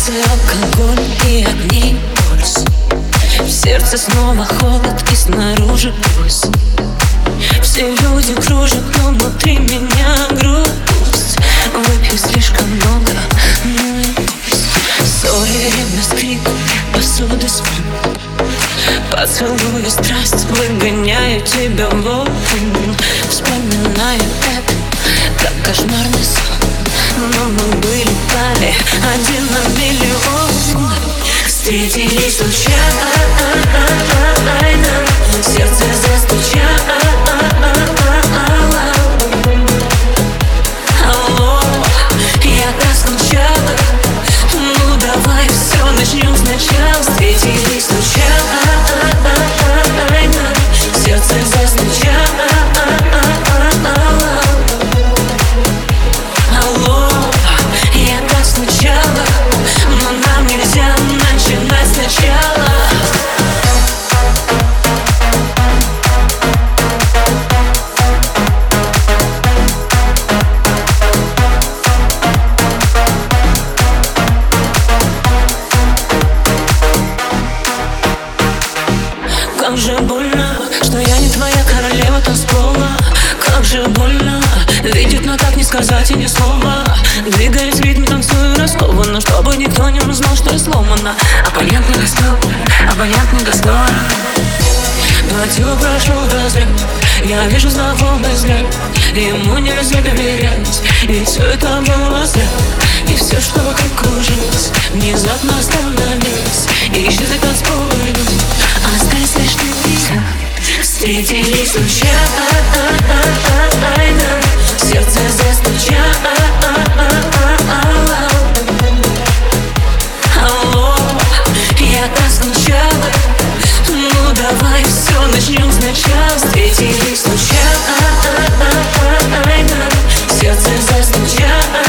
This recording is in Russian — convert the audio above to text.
Танцы, алкоголь и огни пульс. В сердце снова холод и снаружи пульс. Все люди кружат, но внутри меня грусть Выпью слишком много, ну и пусть Ссори, ревность, скрип, посуды звон Поцелую страсть, выгоняю тебя вон Вспоминаю на миллион. Встретились случайно Как же больно, что я не твоя королева танцпола. Как же больно, видеть, но так не сказать и ни слова. Двигаясь в ритме, танцую раскованно Чтобы никто не узнал, что я сломана. Абонент не доступен, абонент не доступен Платила, прошу разряд Я вижу знакомый взгляд Ему нельзя доверять. И все это было зря И все, что вокруг кружилось Внезапно остановилось Встретились случайно Сердце застучало. Алло, я-то сначала Ну давай все начнем сначала. Встретились случайно Сердце застучало.